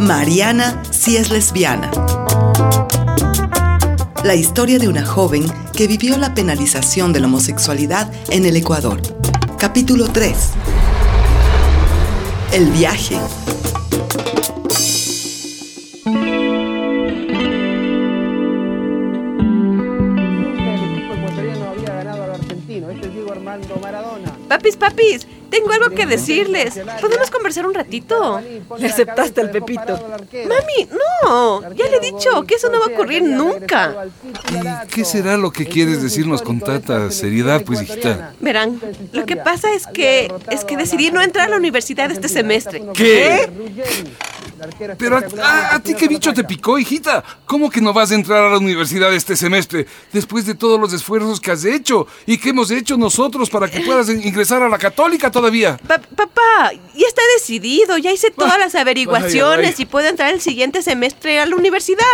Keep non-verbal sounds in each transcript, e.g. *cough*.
Mariana si es lesbiana. La historia de una joven que vivió la penalización de la homosexualidad en el Ecuador. Capítulo 3. El viaje. Papis, papis, tengo algo que decirles. ¿Podemos conversar un ratito? Le aceptaste al Pepito. Mami, no. Ya le he dicho que eso no va a ocurrir nunca. ¿Y qué será lo que quieres decirnos con tanta seriedad, pues, hijita? Verán, lo que pasa es que es que decidí no entrar a la universidad este semestre. ¿Qué? Pero a, a, ti qué bicho te picó, hijita. ¿Cómo que no vas a entrar a la universidad este semestre después de todos los esfuerzos que has hecho y que hemos hecho nosotros para que puedas ingresar a la católica todavía? Pa papá, ya está decidido, ya hice todas las averiguaciones y puedo entrar el siguiente semestre a la universidad.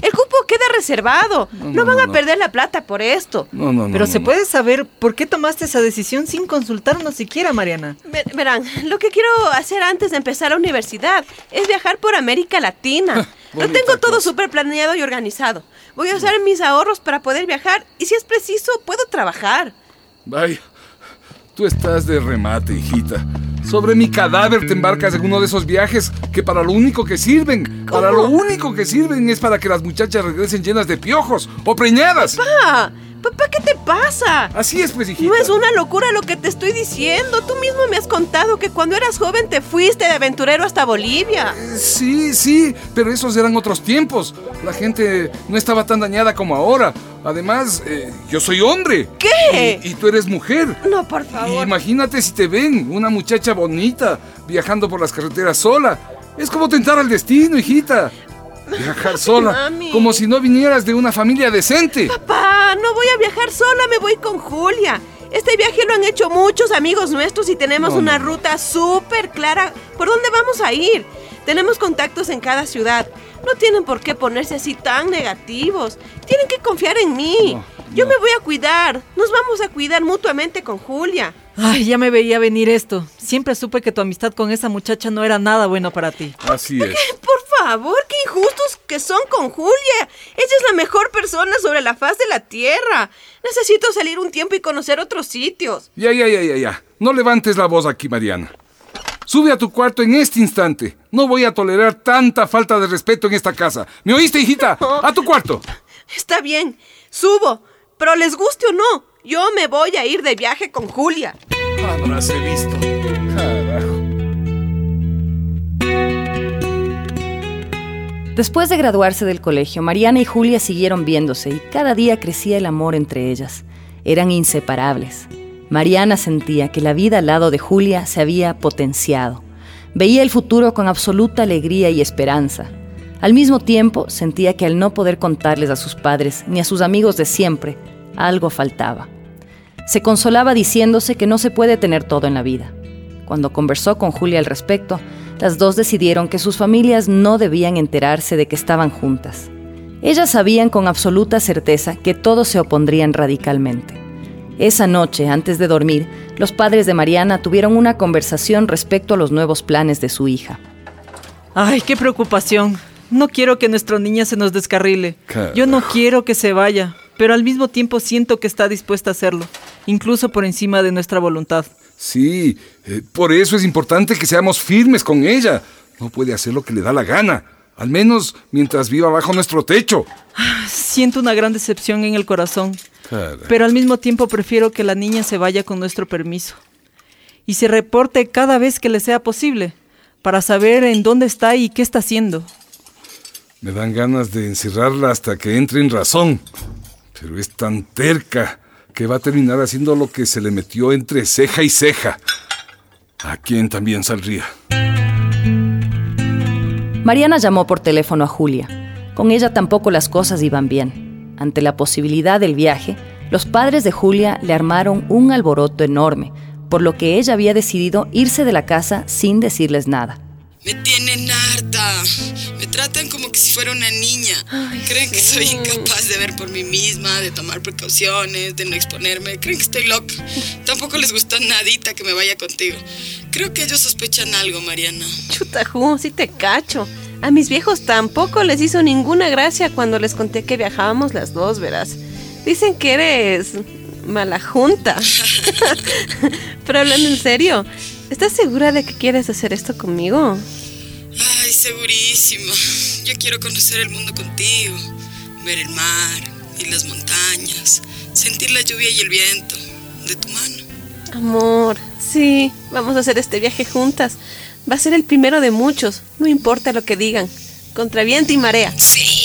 El cupo queda reservado. No, no, no van a perder la plata por esto. No, no, no. Pero se puede saber por qué tomaste esa decisión sin consultarnos siquiera, Mariana. Ver, verán, lo que quiero hacer antes de empezar la universidad es viajar por América Latina. *laughs* Lo tengo todo súper planeado y organizado. Voy a usar mis ahorros para poder viajar y si es preciso, puedo trabajar. Vaya, tú estás de remate, hijita. Sobre mi cadáver te embarcas en uno de esos viajes que para lo único que sirven, ¿Cómo? para lo único que sirven es para que las muchachas regresen llenas de piojos o preñadas. ¡Papá! Papá, ¿qué te pasa? Así es, pues, hijita. No es una locura lo que te estoy diciendo. Tú mismo me has contado que cuando eras joven te fuiste de aventurero hasta Bolivia. Eh, Sí, sí, pero esos eran otros tiempos. La gente no estaba tan dañada como ahora. Además, eh, yo soy hombre. ¿Qué? Y, y tú eres mujer. No, por favor. Imagínate si te ven, una muchacha bonita, viajando por las carreteras sola. Es como tentar al destino, hijita. Viajar sola, *laughs* Mami. como si no vinieras de una familia decente. Papá, no voy a viajar sola, me voy con Julia. Este viaje lo han hecho muchos amigos nuestros y tenemos No, una no. ruta súper clara por dónde vamos a ir. Tenemos contactos en cada ciudad. No tienen por qué ponerse así tan negativos. Tienen que confiar en mí. No, Yo me voy a cuidar. Nos vamos a cuidar mutuamente con Julia. Ay, ya me veía venir esto. Siempre supe que tu amistad con esa muchacha no era nada bueno para ti. Así es. Por favor, qué injustos que son con Julia. Ella es la mejor persona sobre la faz de la tierra. Necesito salir un tiempo y conocer otros sitios. Ya, ya, ya, ya, ya. No levantes la voz aquí, Mariana. Sube a tu cuarto en este instante. No voy a tolerar tanta falta de respeto en esta casa. ¿Me oíste, hijita? *laughs* A tu cuarto. Está bien, subo. Pero les guste o no, yo me voy a ir de viaje con Julia. Habrás visto. Carajo. Después de graduarse del colegio, Mariana y Julia siguieron viéndose y cada día crecía el amor entre ellas. Eran inseparables. Mariana sentía que la vida al lado de Julia se había potenciado. Veía el futuro con absoluta alegría y esperanza. Al mismo tiempo, sentía que al no poder contarles a sus padres ni a sus amigos de siempre, algo faltaba. Se consolaba diciéndose que no se puede tener todo en la vida. Cuando conversó con Julia al respecto, las dos decidieron que sus familias no debían enterarse de que estaban juntas. Ellas sabían con absoluta certeza que todos se opondrían radicalmente. Esa noche, antes de dormir, los padres de Mariana tuvieron una conversación respecto a los nuevos planes de su hija. Ay, qué preocupación. No quiero que nuestra niña se nos descarrile. Carajo. Yo no quiero que se vaya, pero al mismo tiempo siento que está dispuesta a hacerlo, incluso por encima de nuestra voluntad. Sí, eh, por eso es importante que seamos firmes con ella. No puede hacer lo que le da la gana. Al menos mientras viva bajo nuestro techo. Siento una gran decepción en el corazón, pero al mismo tiempo prefiero que la niña se vaya con nuestro permiso y se reporte cada vez que le sea posible, para saber en dónde está y qué está haciendo. Me dan ganas de encerrarla hasta que entre en razón. Pero es tan terca que va a terminar haciendo lo que se le metió entre ceja y ceja. ¿A quién también saldría? Mariana llamó por teléfono a Julia. Con ella tampoco las cosas iban bien. Ante la posibilidad del viaje, los padres de Julia le armaron un alboroto enorme, por lo que ella había decidido irse de la casa sin decirles nada. Me tienen harta. Tratan como que si fuera una niña. Creen que soy incapaz de ver por mí misma, de tomar precauciones, de no exponerme. Creen que estoy loca. Tampoco les gustó nadita que me vaya contigo. Creo que ellos sospechan algo, Mariana. Chuta, Ju, sí te cacho. A mis viejos tampoco les hizo ninguna gracia cuando les conté que viajábamos las dos, verás. Dicen que eres mala junta. *laughs* *laughs* Pero hablando en serio, ¿estás segura de que quieres hacer esto conmigo? Segurísima. Yo quiero conocer el mundo contigo, ver el mar y las montañas, sentir la lluvia y el viento de tu mano. Amor, sí, vamos a hacer este viaje juntas. Va a ser el primero de muchos, no importa lo que digan. Contra viento y marea. Sí.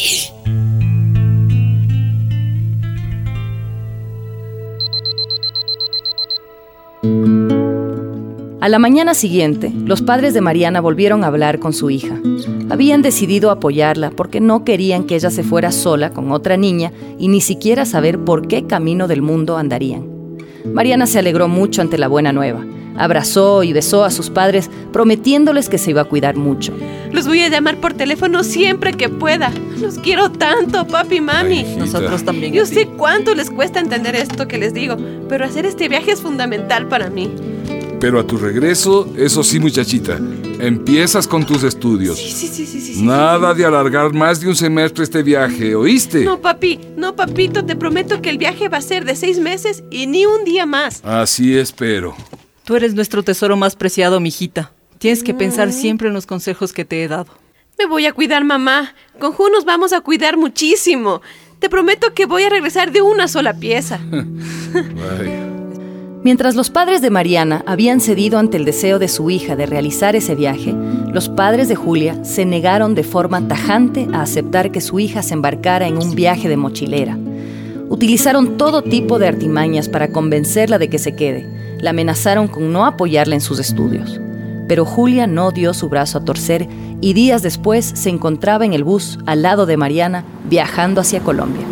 A la mañana siguiente, los padres de Mariana volvieron a hablar con su hija. Habían decidido apoyarla porque no querían que ella se fuera sola con otra niña y ni siquiera saber por qué camino del mundo andarían. Mariana se alegró mucho ante la buena nueva. Abrazó y besó a sus padres, prometiéndoles que se iba a cuidar mucho. Los voy a llamar por teléfono siempre que pueda. Los quiero tanto, papi y mami. Ay, Nosotros también. Yo sé cuánto les cuesta entender esto que les digo, pero hacer este viaje es fundamental para mí. Pero a tu regreso, eso sí, muchachita, empiezas con tus estudios. Sí, sí, sí, sí, sí. sí. Nada de alargar más de un semestre este viaje, ¿oíste? No, papi, no, papito, te prometo que el viaje va a ser de seis meses y ni un día más. Así espero. Tú eres nuestro tesoro más preciado, mijita. Tienes que pensar siempre en los consejos que te he dado. Me voy a cuidar, mamá. Con Ju nos vamos a cuidar muchísimo. Te prometo que voy a regresar de una sola pieza. *laughs* Vaya. Mientras los padres de Mariana habían cedido ante el deseo de su hija de realizar ese viaje, los padres de Julia se negaron de forma tajante a aceptar que su hija se embarcara en un viaje de mochilera. Utilizaron todo tipo de artimañas para convencerla de que se quede. La amenazaron con no apoyarla en sus estudios. Pero Julia no dio su brazo a torcer y días después se encontraba en el bus al lado de Mariana viajando hacia Colombia.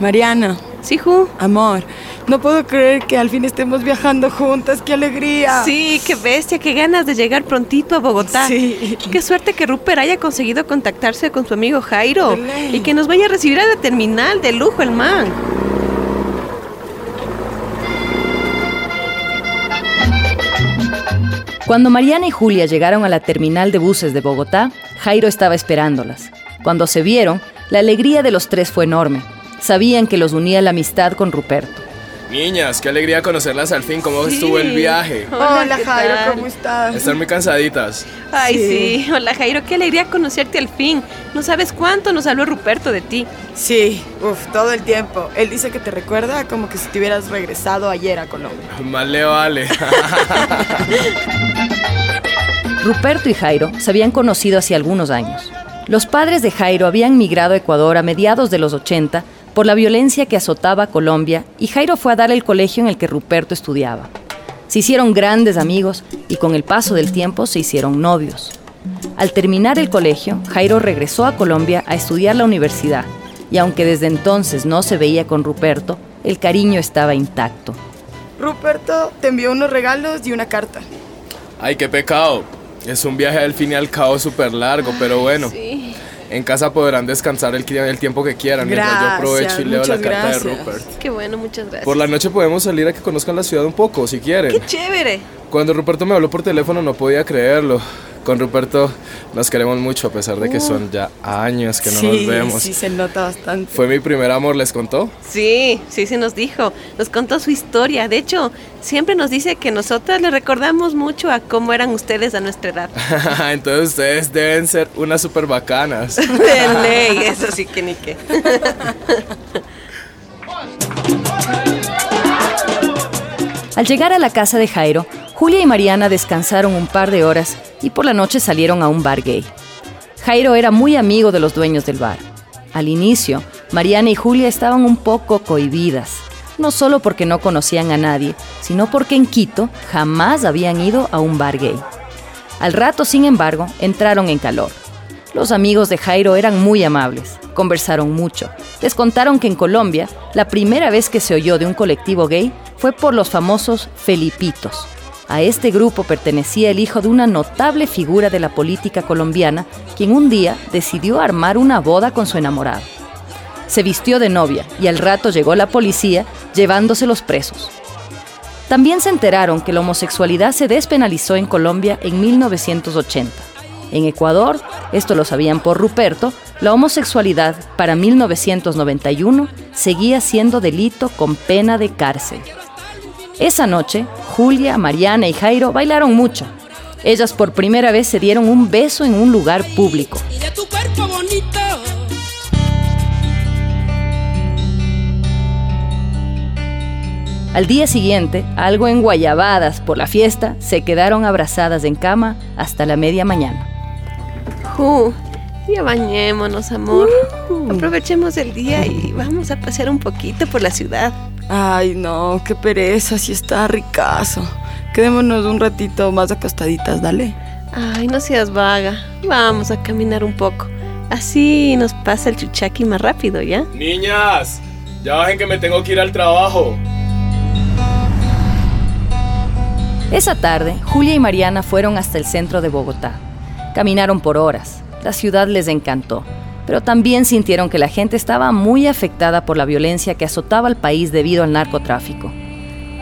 Mariana, ¿Sí, Ju? amor, no puedo creer que al fin estemos viajando juntas. ¡Qué alegría! Sí, qué bestia, qué ganas de llegar prontito a Bogotá. Sí. Qué suerte que Rupert haya conseguido contactarse con su amigo Jairo y que nos vaya a recibir a la terminal de lujo el man. Cuando Mariana y Julia llegaron a la terminal de buses de Bogotá, Jairo estaba esperándolas. Cuando se vieron, la alegría de los tres fue enorme. Sabían que los unía la amistad con Ruperto. Niñas, qué alegría conocerlas al fin. ¿Cómo Sí. estuvo el viaje? Hola, ¿qué Jairo, tal? ¿cómo estás? Están muy cansaditas. Ay, Sí. sí. Hola, Jairo, qué alegría conocerte al fin. No sabes cuánto nos habló Ruperto de ti. Sí, uff, todo el tiempo. Él dice que te recuerda como que si te hubieras regresado ayer a Colombia. Más le vale. *laughs* Ruperto y Jairo se habían conocido hace algunos años. Los padres de Jairo habían migrado a Ecuador a mediados de los 80 por la violencia que azotaba a Colombia y Jairo fue a dar el colegio en el que Ruperto estudiaba. Se hicieron grandes amigos y con el paso del tiempo se hicieron novios. Al terminar el colegio, Jairo regresó a Colombia a estudiar la universidad y aunque desde entonces no se veía con Ruperto, el cariño estaba intacto. Ruperto te envió unos regalos y una carta. Ay, qué pecado. Es un viaje al fin y al cabo súper largo, pero bueno. Sí. En casa podrán descansar el, el tiempo que quieran mientras yo aprovecho y leo la carta de. Rupert. Qué bueno, muchas gracias. Por la noche podemos salir a que conozcan la ciudad un poco, si quieren. Qué chévere. Cuando Ruperto me habló por teléfono no podía creerlo. Con Ruperto nos queremos mucho a pesar de que son ya años que no sí, nos vemos. sí, se nota bastante. Fue mi primer amor, ¿les contó? Sí, sí, sí nos dijo. Nos contó su historia. De hecho, siempre nos dice que nosotras le recordamos mucho a cómo eran ustedes a nuestra edad. *laughs* Entonces ustedes deben ser unas súper bacanas. *laughs* De ley, eso sí que ni qué. Al llegar a la casa de Jairo, Julia y Mariana descansaron un par de horas y por la noche salieron a un bar gay. Jairo era muy amigo de los dueños del bar. Al inicio, Mariana y Julia estaban un poco cohibidas, no solo porque no conocían a nadie, sino porque en Quito jamás habían ido a un bar gay. Al rato, sin embargo, entraron en calor. Los amigos de Jairo eran muy amables, conversaron mucho. Les contaron que en Colombia, la primera vez que se oyó de un colectivo gay fue por los famosos Felipitos. A este grupo pertenecía el hijo de una notable figura de la política colombiana, quien un día decidió armar una boda con su enamorado. Se vistió de novia y al rato llegó la policía llevándose los presos. También se enteraron que la homosexualidad se despenalizó en Colombia en 1980. En Ecuador, esto lo sabían por Ruperto, la homosexualidad para 1991 seguía siendo delito con pena de cárcel. Esa noche, Julia, Mariana y Jairo bailaron mucho. Ellas por primera vez se dieron un beso en un lugar público. Al día siguiente, algo enguayabadas por la fiesta, se quedaron abrazadas en cama hasta la media mañana. Uh, ya bañémonos, amor. Aprovechemos el día y vamos a pasear un poquito por la ciudad. Ay, no, qué pereza, si está ricazo. Quedémonos un ratito más acostaditas, dale. Ay, no seas vaga. Vamos a caminar un poco. Así nos pasa el chuchaqui más rápido, ¿ya? Niñas, ya bajen que me tengo que ir al trabajo. Esa tarde, Julia y Mariana fueron hasta el centro de Bogotá. Caminaron por horas. La ciudad les encantó, pero también sintieron que la gente estaba muy afectada por la violencia que azotaba al país debido al narcotráfico.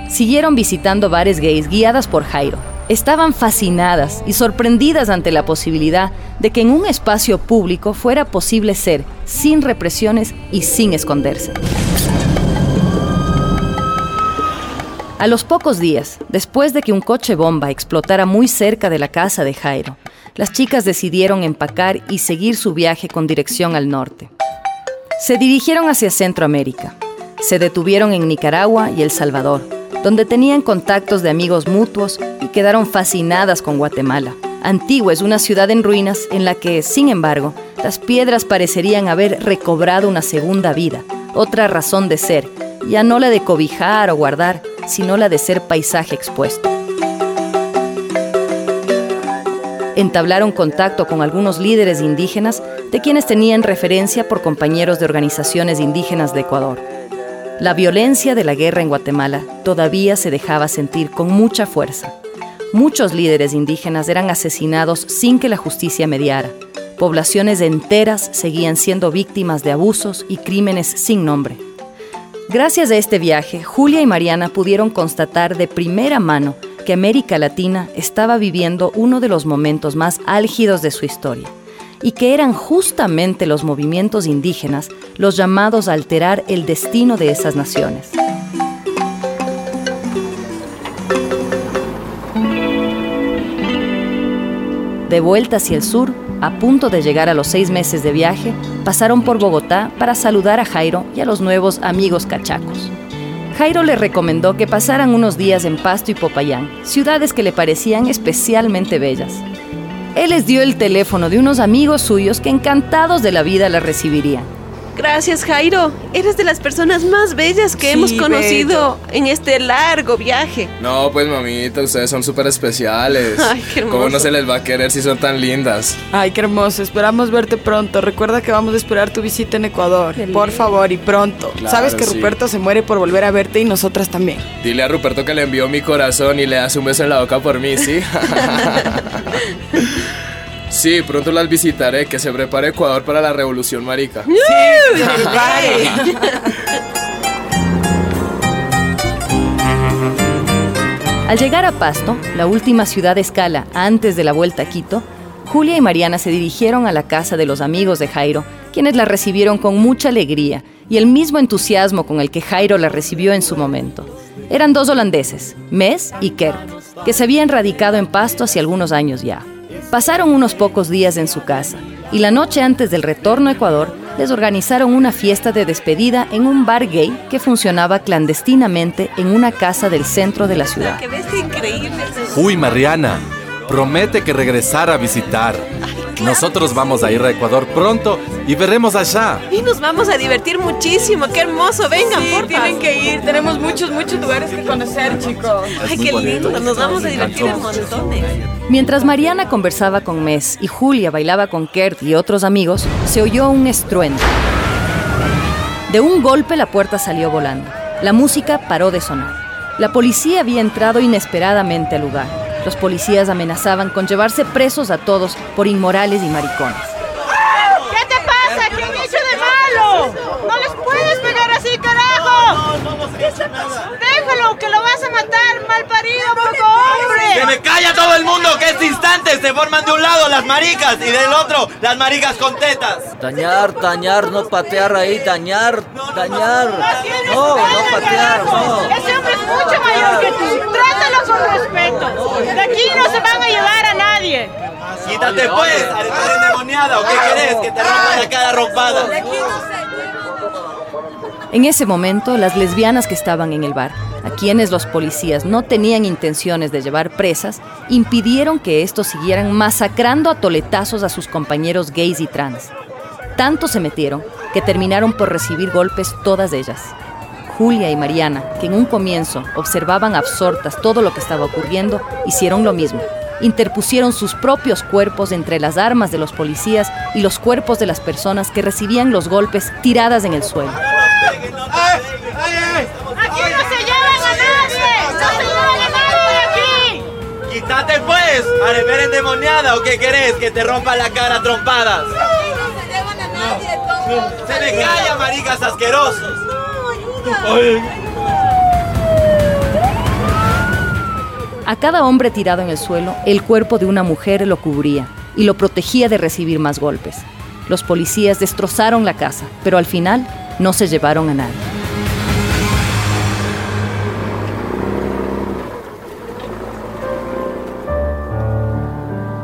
Siguieron visitando bares gays guiadas por Jairo. Estaban fascinadas y sorprendidas ante la posibilidad de que en un espacio público fuera posible ser sin represiones y sin esconderse. A los pocos días, después de que un coche bomba explotara muy cerca de la casa de Jairo, las chicas decidieron empacar y seguir su viaje con dirección al norte. Se dirigieron hacia Centroamérica. Se detuvieron en Nicaragua y El Salvador, donde tenían contactos de amigos mutuos y quedaron fascinadas con Guatemala. Antigua es una ciudad en ruinas en la que, sin embargo, las piedras parecerían haber recobrado una segunda vida, otra razón de ser, ya no la de cobijar o guardar, sino la de ser paisaje expuesto. Entablaron contacto con algunos líderes indígenas de quienes tenían referencia por compañeros de organizaciones indígenas de Ecuador. La violencia de la guerra en Guatemala todavía se dejaba sentir con mucha fuerza. Muchos líderes indígenas eran asesinados sin que la justicia mediara. Poblaciones enteras seguían siendo víctimas de abusos y crímenes sin nombre. Gracias a este viaje, Julia y Mariana pudieron constatar de primera mano que América Latina estaba viviendo uno de los momentos más álgidos de su historia y que eran justamente los movimientos indígenas los llamados a alterar el destino de esas naciones. De vuelta hacia el sur, a punto de llegar a los seis meses de viaje, pasaron por Bogotá para saludar a Jairo y a los nuevos amigos cachacos. Jairo le recomendó que pasaran unos días en Pasto y Popayán, ciudades que le parecían especialmente bellas. Él les dio el teléfono de unos amigos suyos que encantados de la vida la recibirían. Gracias, Jairo. Eres de las personas más bellas que Sí, hemos conocido bello. en este largo viaje. No, pues mamita, ustedes son súper especiales. *laughs* Ay, qué hermoso. ¿Cómo no se les va a querer si son tan lindas? Ay, qué hermoso. Esperamos verte pronto. Recuerda que vamos a esperar tu visita en Ecuador. Qué Por lindo. favor, y pronto. Claro, Sabes que sí. Ruperto se muere por volver a verte y nosotras también. Dile a Ruperto que le envió mi corazón y le das un beso en la boca por mí, ¿sí? *laughs* *laughs* sí, pronto las visitaré. Que se prepare Ecuador para la revolución marica. Al llegar a Pasto, la última ciudad de escala antes de la vuelta a Quito, Julia y Mariana se dirigieron a la casa de los amigos de Jairo, quienes la recibieron con mucha alegría y el mismo entusiasmo con el que Jairo la recibió en su momento. Eran dos holandeses, Mes y Kert, que se habían radicado en Pasto hace algunos años ya. Pasaron unos pocos días en su casa y la noche antes del retorno a Ecuador les organizaron una fiesta de despedida en un bar gay que funcionaba clandestinamente en una casa del centro de la ciudad. Que ves increíble. Uy, Mariana, promete que regresará a visitar. Nosotros vamos a ir a Ecuador pronto y veremos allá. Y nos vamos a divertir muchísimo. Qué hermoso. Vengan, por tienen que ir. Tenemos muchos, muchos lugares que conocer, chicos. Ay, qué lindo. Nos vamos a divertir en montones. Mientras Mariana conversaba con Mes y Julia bailaba con Kert y otros amigos, se oyó un estruendo. De un golpe la puerta salió volando. La música paró de sonar. La policía había entrado inesperadamente al lugar. Los policías amenazaban con llevarse presos a todos por inmorales y maricones. ¿Qué te pasa? ¿Qué han hecho de malo? No les puedes pegar así, carajo. Déjalo, que lo vas a matar, mal parido, poco hombre! ¡Que me calla todo el mundo! Que este instante se forman de un lado las maricas y del otro las maricas con tetas. Dañar, dañar, no patear ahí, dañar, dañar. No, no patear, no. Ese hombre es mucho mayor que tú. Trátalo con respeto. De aquí no se van a llevar a nadie. Quítate pues, arepa endemoniada, ¿o qué querés? Que te rompa la cara rompada. En ese momento, las lesbianas que estaban en el bar, a quienes los policías no tenían intenciones de llevar presas, impidieron que estos siguieran masacrando a toletazos a sus compañeros gays y trans. Tanto se metieron que terminaron por recibir golpes todas ellas. Julia y Mariana, que en un comienzo observaban absortas todo lo que estaba ocurriendo, hicieron lo mismo. Interpusieron sus propios cuerpos entre las armas de los policías y los cuerpos de las personas que recibían los golpes tiradas en el suelo. ¡Aquí no se llevan a nadie! ¡No se llevan a nadie aquí! ¡Quítate pues, endemoniada, ¿o qué querés? Que te rompa la cara a trompadas. ¡Se me calla, maricas asquerosos! A cada hombre tirado en el suelo, el cuerpo de una mujer lo cubría y lo protegía de recibir más golpes. Los policías destrozaron la casa, pero al final no se llevaron a nadie.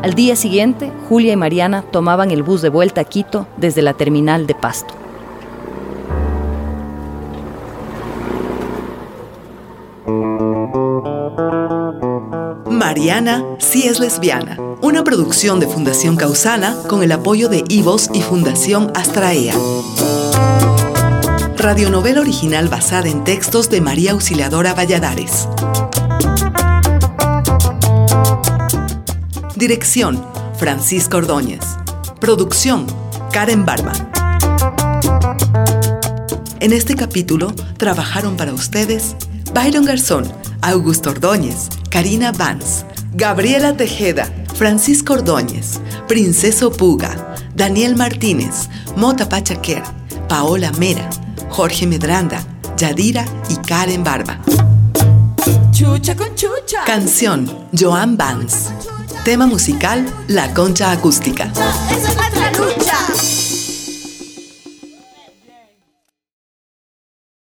Al día siguiente, Julia y Mariana tomaban el bus de vuelta a Quito desde la terminal de Pasto. Mariana sí es lesbiana, una producción de Fundación Causana con el apoyo de Ivos y Fundación Astraea. Radionovela original basada en textos de María Auxiliadora Valladares. Dirección, Francisco Ordóñez. Producción, Karen Barba. En este capítulo trabajaron para ustedes Byron Garzón, Augusto Ordóñez, Karina Vance, Gabriela Tejeda, Francisco Ordóñez, Princeso Puga, Daniel Martínez, Mota Pachaquer, Paola Mera, Jorge Medranda, Yadira y Karen Barba. Chucha con chucha. Canción, Joan Vance. Tema musical, La Concha Acústica. Es nuestra lucha.